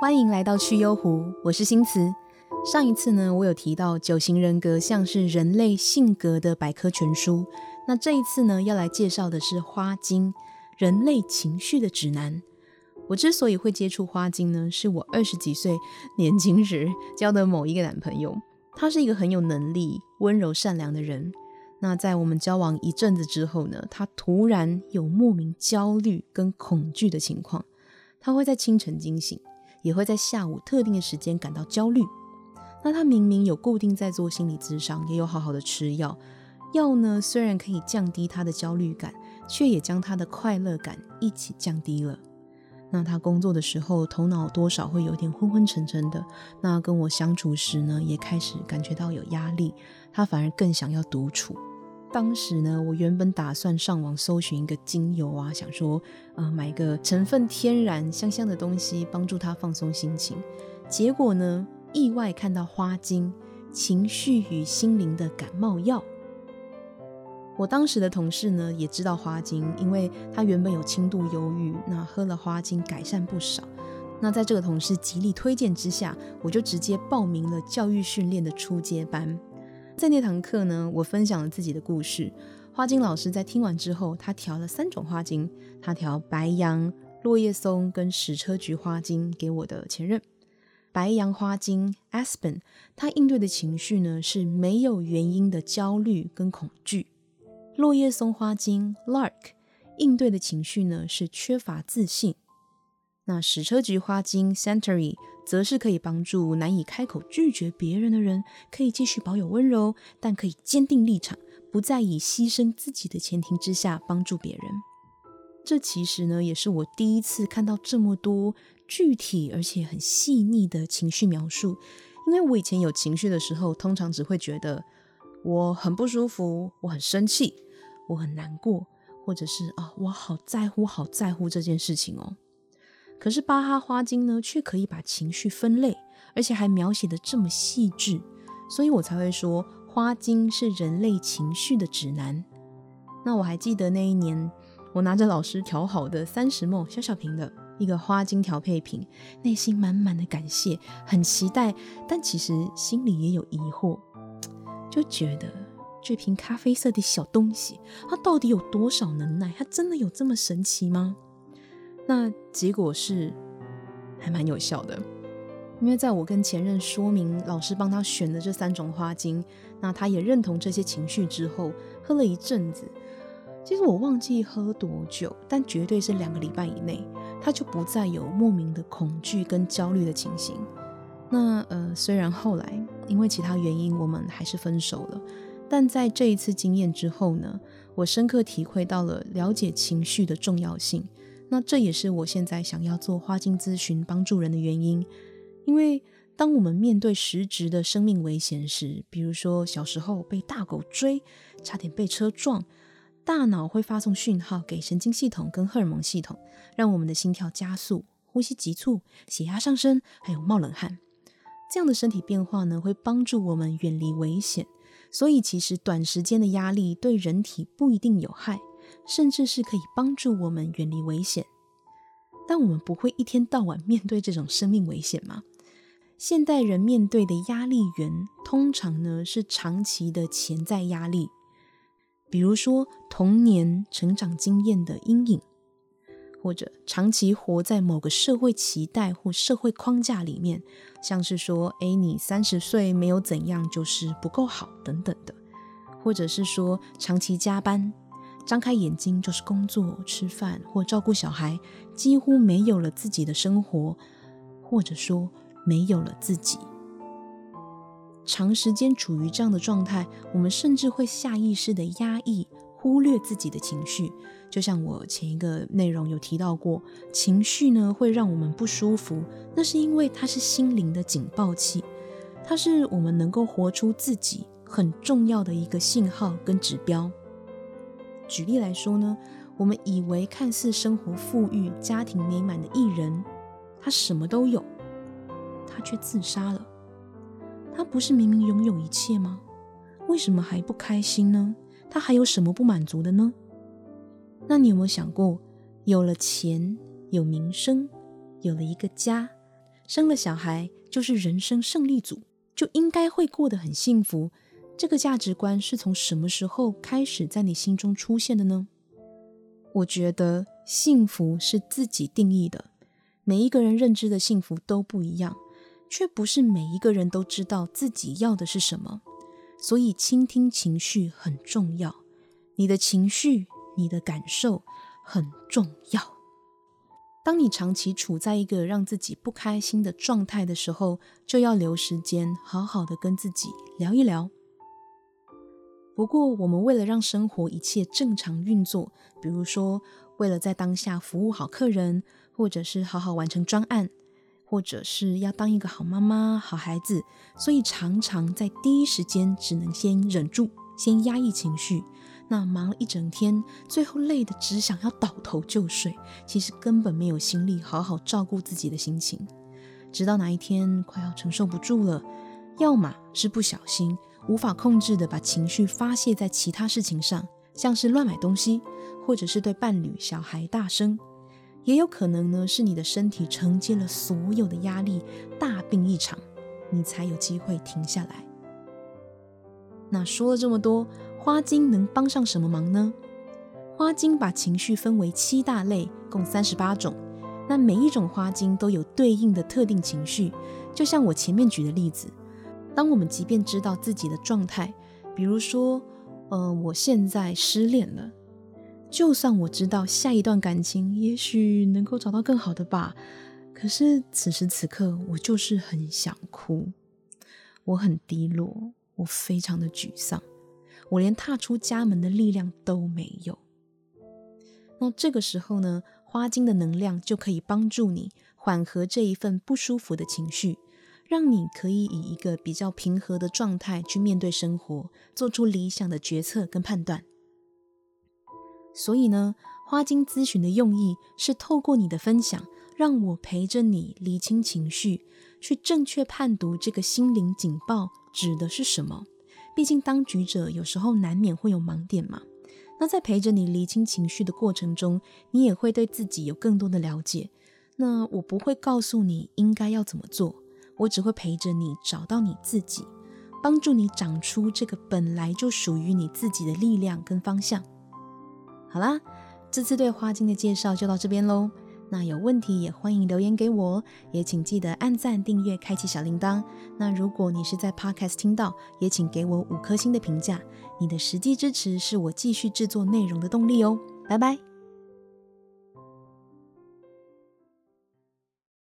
欢迎来到趣幽湖，我是新慈。上一次呢，我有提到九型人格像是人类性格的百科全书。那这一次呢，要来介绍的是花精，人类情绪的指南。我之所以会接触花精呢，是我二十几岁年轻时交的某一个男朋友，他是一个很有能力、温柔善良的人。那在我们交往一阵子之后呢，他突然有莫名焦虑跟恐惧的情况，他会在清晨惊醒。也会在下午特定的时间感到焦虑。那他明明有固定在做心理咨商，也有好好的吃药，药呢虽然可以降低他的焦虑感，却也将他的快乐感一起降低了。那他工作的时候头脑多少会有点昏昏沉沉的。那跟我相处时呢，也开始感觉到有压力，他反而更想要独处。当时呢，我原本打算上网搜寻一个精油啊，想说，呃，买个成分天然、香香的东西，帮助他放松心情。结果呢，意外看到花精，情绪与心灵的感冒药。我当时的同事呢，也知道花精，因为他原本有轻度忧郁，那喝了花精改善不少。那在这个同事极力推荐之下，我就直接报名了教育训练的初阶班。在那堂课呢，我分享了自己的故事。花精老师在听完之后，他调了三种花精，他调白杨、落叶松跟矢车菊花精给我的前任。白杨花精 Aspen，它应对的情绪呢是没有原因的焦虑跟恐惧。落叶松花精 Lark，应对的情绪呢是缺乏自信。那矢车菊花精 （Century） 则是可以帮助难以开口拒绝别人的人，可以继续保有温柔，但可以坚定立场，不再以牺牲自己的前提之下帮助别人。这其实呢，也是我第一次看到这么多具体而且很细腻的情绪描述。因为我以前有情绪的时候，通常只会觉得我很不舒服，我很生气，我很难过，或者是啊，我好在乎，好在乎这件事情哦。可是巴哈花精呢，却可以把情绪分类，而且还描写的这么细致，所以我才会说花精是人类情绪的指南。那我还记得那一年，我拿着老师调好的三十梦小小瓶的一个花精调配品，内心满满的感谢，很期待，但其实心里也有疑惑，就觉得这瓶咖啡色的小东西，它到底有多少能耐？它真的有这么神奇吗？那结果是还蛮有效的，因为在我跟前任说明老师帮他选的这三种花精，那他也认同这些情绪之后，喝了一阵子，其实我忘记喝多久，但绝对是两个礼拜以内，他就不再有莫名的恐惧跟焦虑的情形。那呃，虽然后来因为其他原因我们还是分手了，但在这一次经验之后呢，我深刻体会到了了解情绪的重要性。那这也是我现在想要做花精咨询帮助人的原因，因为当我们面对实质的生命危险时，比如说小时候被大狗追，差点被车撞，大脑会发送讯号给神经系统跟荷尔蒙系统，让我们的心跳加速、呼吸急促、血压上升，还有冒冷汗。这样的身体变化呢，会帮助我们远离危险。所以其实短时间的压力对人体不一定有害。甚至是可以帮助我们远离危险，但我们不会一天到晚面对这种生命危险吗？现代人面对的压力源，通常呢是长期的潜在压力，比如说童年成长经验的阴影，或者长期活在某个社会期待或社会框架里面，像是说，诶，你三十岁没有怎样就是不够好等等的，或者是说长期加班。张开眼睛就是工作、吃饭或照顾小孩，几乎没有了自己的生活，或者说没有了自己。长时间处于这样的状态，我们甚至会下意识的压抑、忽略自己的情绪。就像我前一个内容有提到过，情绪呢会让我们不舒服，那是因为它是心灵的警报器，它是我们能够活出自己很重要的一个信号跟指标。举例来说呢，我们以为看似生活富裕、家庭美满的艺人，他什么都有，他却自杀了。他不是明明拥有一切吗？为什么还不开心呢？他还有什么不满足的呢？那你有没有想过，有了钱，有名声，有了一个家，生了小孩，就是人生胜利组，就应该会过得很幸福。这个价值观是从什么时候开始在你心中出现的呢？我觉得幸福是自己定义的，每一个人认知的幸福都不一样，却不是每一个人都知道自己要的是什么。所以，倾听情绪很重要。你的情绪，你的感受很重要。当你长期处在一个让自己不开心的状态的时候，就要留时间好好的跟自己聊一聊。不过，我们为了让生活一切正常运作，比如说为了在当下服务好客人，或者是好好完成专案，或者是要当一个好妈妈、好孩子，所以常常在第一时间只能先忍住，先压抑情绪。那忙了一整天，最后累得只想要倒头就睡，其实根本没有心力好好照顾自己的心情。直到哪一天快要承受不住了，要么是不小心。无法控制的把情绪发泄在其他事情上，像是乱买东西，或者是对伴侣、小孩大声，也有可能呢是你的身体承接了所有的压力，大病一场，你才有机会停下来。那说了这么多，花精能帮上什么忙呢？花精把情绪分为七大类，共三十八种。那每一种花精都有对应的特定情绪，就像我前面举的例子。当我们即便知道自己的状态，比如说，呃，我现在失恋了，就算我知道下一段感情也许能够找到更好的吧，可是此时此刻我就是很想哭，我很低落，我非常的沮丧，我连踏出家门的力量都没有。那这个时候呢，花精的能量就可以帮助你缓和这一份不舒服的情绪。让你可以以一个比较平和的状态去面对生活，做出理想的决策跟判断。所以呢，花精咨询的用意是透过你的分享，让我陪着你厘清情绪，去正确判读这个心灵警报指的是什么。毕竟当局者有时候难免会有盲点嘛。那在陪着你厘清情绪的过程中，你也会对自己有更多的了解。那我不会告诉你应该要怎么做。我只会陪着你找到你自己，帮助你长出这个本来就属于你自己的力量跟方向。好啦，这次对花精的介绍就到这边喽。那有问题也欢迎留言给我，也请记得按赞、订阅、开启小铃铛。那如果你是在 Podcast 听到，也请给我五颗星的评价。你的实际支持是我继续制作内容的动力哦。拜拜。